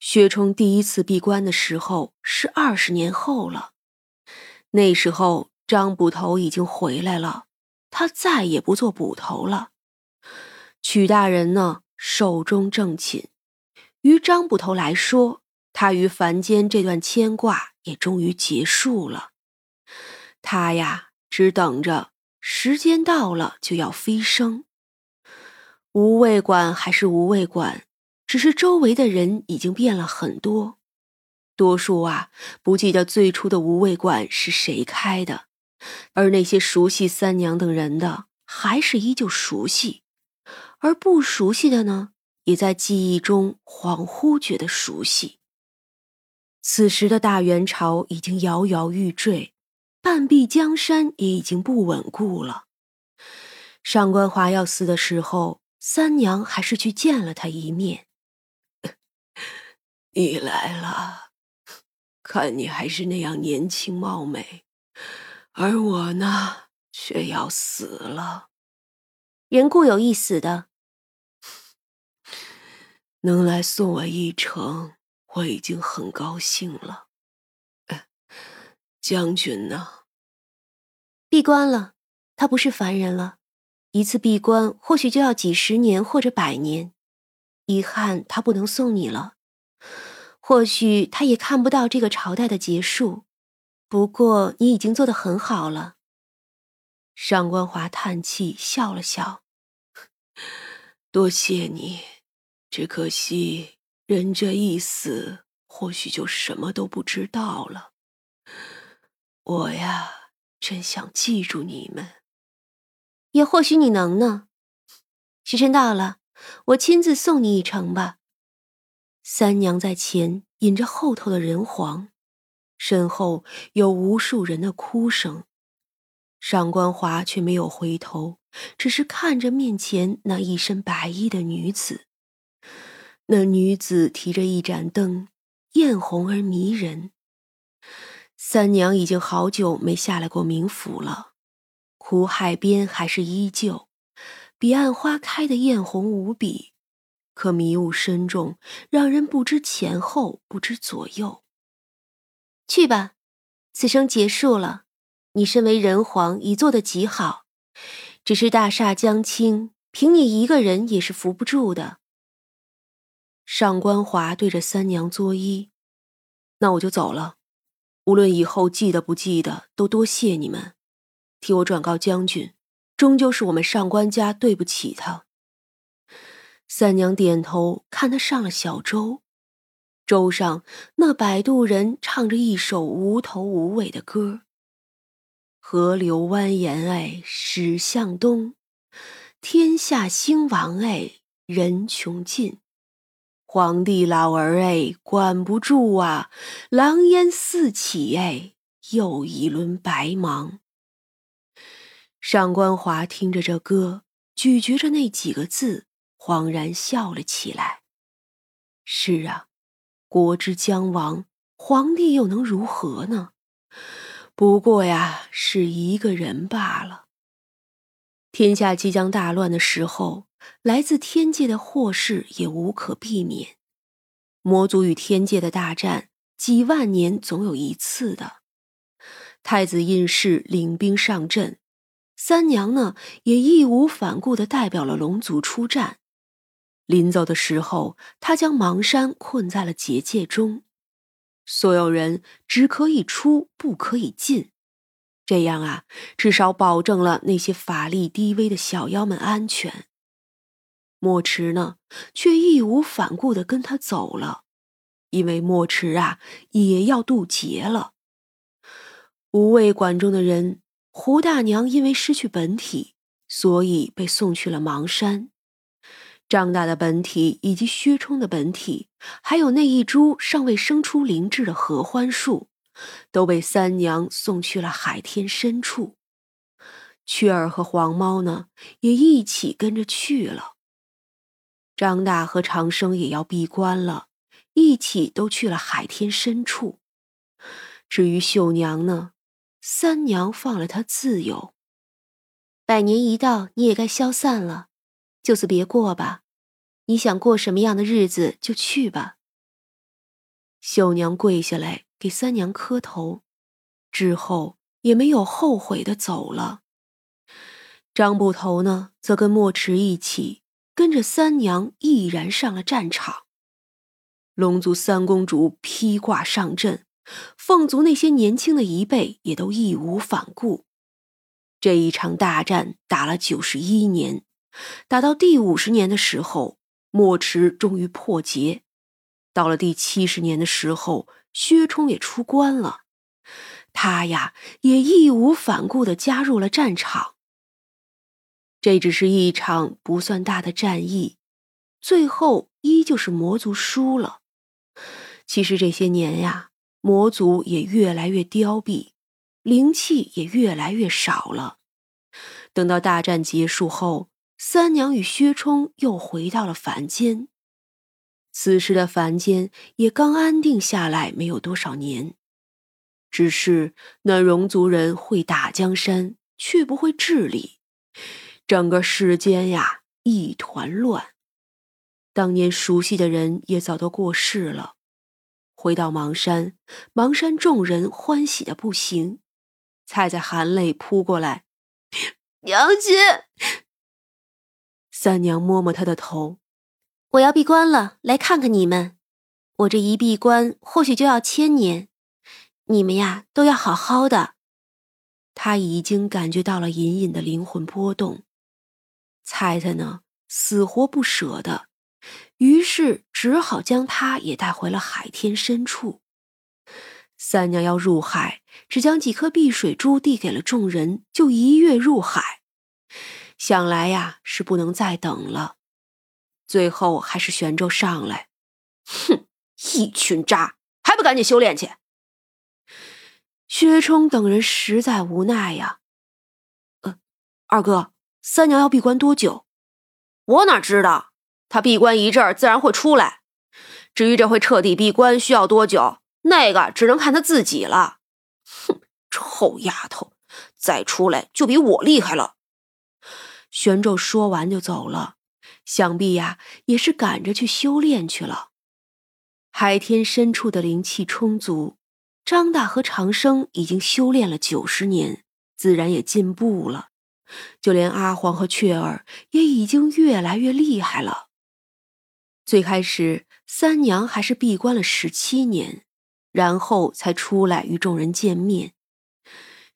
薛冲第一次闭关的时候是二十年后了，那时候张捕头已经回来了，他再也不做捕头了。曲大人呢，寿终正寝。于张捕头来说，他于凡间这段牵挂也终于结束了。他呀，只等着时间到了就要飞升。无畏馆还是无畏馆，只是周围的人已经变了很多，多数啊不记得最初的无畏馆是谁开的，而那些熟悉三娘等人的，还是依旧熟悉，而不熟悉的呢？也在记忆中恍惚觉得熟悉。此时的大元朝已经摇摇欲坠，半壁江山也已经不稳固了。上官华要死的时候，三娘还是去见了他一面。你来了，看你还是那样年轻貌美，而我呢，却要死了。人固有一死的。能来送我一程，我已经很高兴了。将军呢？闭关了，他不是凡人了。一次闭关，或许就要几十年或者百年。遗憾，他不能送你了。或许他也看不到这个朝代的结束。不过，你已经做得很好了。上官华叹气，笑了笑，多谢你。只可惜，人这一死，或许就什么都不知道了。我呀，真想记住你们，也或许你能呢。时辰到了，我亲自送你一程吧。三娘在前引着后头的人皇，身后有无数人的哭声。上官华却没有回头，只是看着面前那一身白衣的女子。那女子提着一盏灯，艳红而迷人。三娘已经好久没下来过冥府了，苦海边还是依旧，彼岸花开的艳红无比，可迷雾深重，让人不知前后，不知左右。去吧，此生结束了。你身为人皇，已做得极好，只是大厦将倾，凭你一个人也是扶不住的。上官华对着三娘作揖：“那我就走了。无论以后记得不记得，都多谢你们，替我转告将军，终究是我们上官家对不起他。”三娘点头，看他上了小舟，舟上那摆渡人唱着一首无头无尾的歌：“河流蜿蜒哎，驶向东；天下兴亡哎，人穷尽。”皇帝老儿哎，管不住啊！狼烟四起哎，又一轮白忙。上官华听着这歌，咀嚼着那几个字，恍然笑了起来。是啊，国之将亡，皇帝又能如何呢？不过呀，是一个人罢了。天下即将大乱的时候。来自天界的祸事也无可避免，魔族与天界的大战，几万年总有一次的。太子胤世领兵上阵，三娘呢也义无反顾地代表了龙族出战。临走的时候，他将芒山困在了结界中，所有人只可以出，不可以进。这样啊，至少保证了那些法力低微的小妖们安全。墨池呢，却义无反顾的跟他走了，因为墨池啊也要渡劫了。无畏馆中的人，胡大娘因为失去本体，所以被送去了芒山。张大的本体以及薛冲的本体，还有那一株尚未生出灵智的合欢树，都被三娘送去了海天深处。雀儿和黄猫呢，也一起跟着去了。张大和长生也要闭关了，一起都去了海天深处。至于秀娘呢，三娘放了她自由。百年一到，你也该消散了，就此别过吧。你想过什么样的日子就去吧。秀娘跪下来给三娘磕头，之后也没有后悔的走了。张捕头呢，则跟墨池一起跟着三娘毅然上了战场。龙族三公主披挂上阵，凤族那些年轻的一辈也都义无反顾。这一场大战打了九十一年，打到第五十年的时候，墨池终于破结。到了第七十年的时候，薛冲也出关了，他呀也义无反顾的加入了战场。这只是一场不算大的战役，最后依旧是魔族输了。其实这些年呀，魔族也越来越凋敝，灵气也越来越少了。等到大战结束后，三娘与薛冲又回到了凡间。此时的凡间也刚安定下来，没有多少年。只是那戎族人会打江山，却不会治理，整个世间呀一团乱。当年熟悉的人也早都过世了。回到邙山，邙山众人欢喜的不行。菜菜含泪扑过来：“娘亲。”三娘摸摸他的头。我要闭关了，来看看你们。我这一闭关，或许就要千年。你们呀，都要好好的。他已经感觉到了隐隐的灵魂波动。猜猜呢，死活不舍得，于是只好将他也带回了海天深处。三娘要入海，只将几颗碧水珠递给了众人，就一跃入海。想来呀，是不能再等了。最后还是玄州上来，哼，一群渣，还不赶紧修炼去！薛冲等人实在无奈呀。呃，二哥，三娘要闭关多久？我哪知道？她闭关一阵儿，自然会出来。至于这回彻底闭关需要多久，那个只能看她自己了。哼，臭丫头，再出来就比我厉害了。玄咒说完就走了。想必呀，也是赶着去修炼去了。海天深处的灵气充足，张大和长生已经修炼了九十年，自然也进步了。就连阿黄和雀儿也已经越来越厉害了。最开始，三娘还是闭关了十七年，然后才出来与众人见面。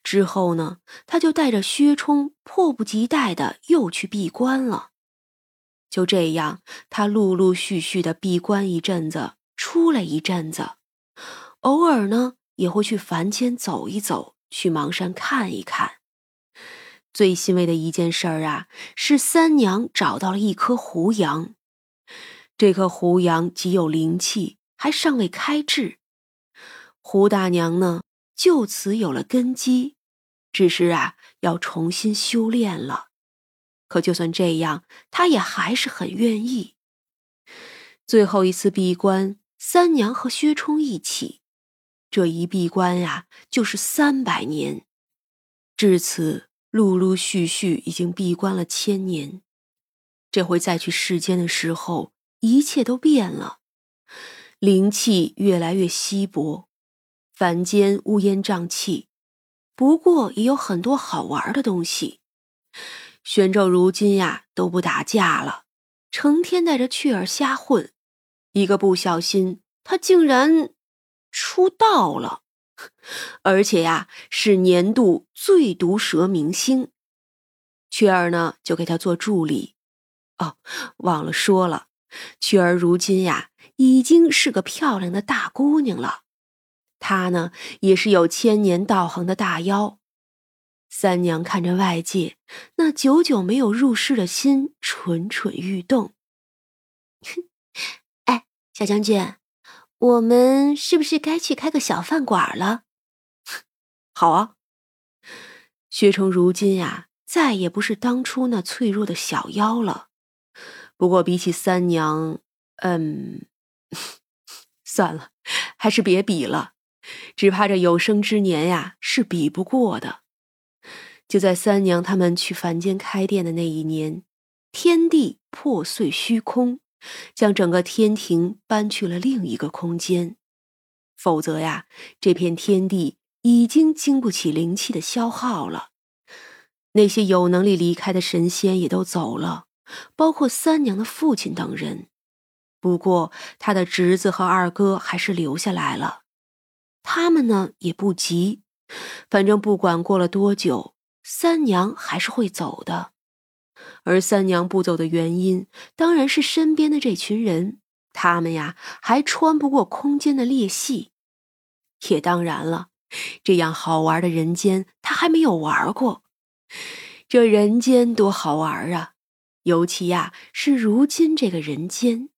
之后呢，他就带着薛冲，迫不及待的又去闭关了。就这样，他陆陆续续的闭关一阵子，出来一阵子，偶尔呢也会去凡间走一走，去邙山看一看。最欣慰的一件事儿啊，是三娘找到了一颗胡杨，这颗胡杨极有灵气，还尚未开智。胡大娘呢，就此有了根基，只是啊，要重新修炼了。可就算这样，他也还是很愿意。最后一次闭关，三娘和薛冲一起，这一闭关呀，就是三百年。至此，陆陆续续已经闭关了千年。这回再去世间的时候，一切都变了，灵气越来越稀薄，凡间乌烟瘴气。不过也有很多好玩的东西。玄咒如今呀都不打架了，成天带着雀儿瞎混，一个不小心，他竟然出道了，而且呀是年度最毒舌明星。雀儿呢就给他做助理。哦，忘了说了，雀儿如今呀已经是个漂亮的大姑娘了，他呢也是有千年道行的大妖。三娘看着外界，那久久没有入世的心蠢蠢欲动。哼哎，小将军，我们是不是该去开个小饭馆了？好啊。薛冲如今呀，再也不是当初那脆弱的小妖了。不过比起三娘，嗯，算了，还是别比了。只怕这有生之年呀，是比不过的。就在三娘他们去凡间开店的那一年，天地破碎虚空，将整个天庭搬去了另一个空间。否则呀，这片天地已经经不起灵气的消耗了。那些有能力离开的神仙也都走了，包括三娘的父亲等人。不过，他的侄子和二哥还是留下来了。他们呢也不急，反正不管过了多久，三娘还是会走的。而三娘不走的原因，当然是身边的这群人，他们呀还穿不过空间的裂隙。也当然了，这样好玩的人间，他还没有玩过。这人间多好玩啊！尤其呀，是如今这个人间。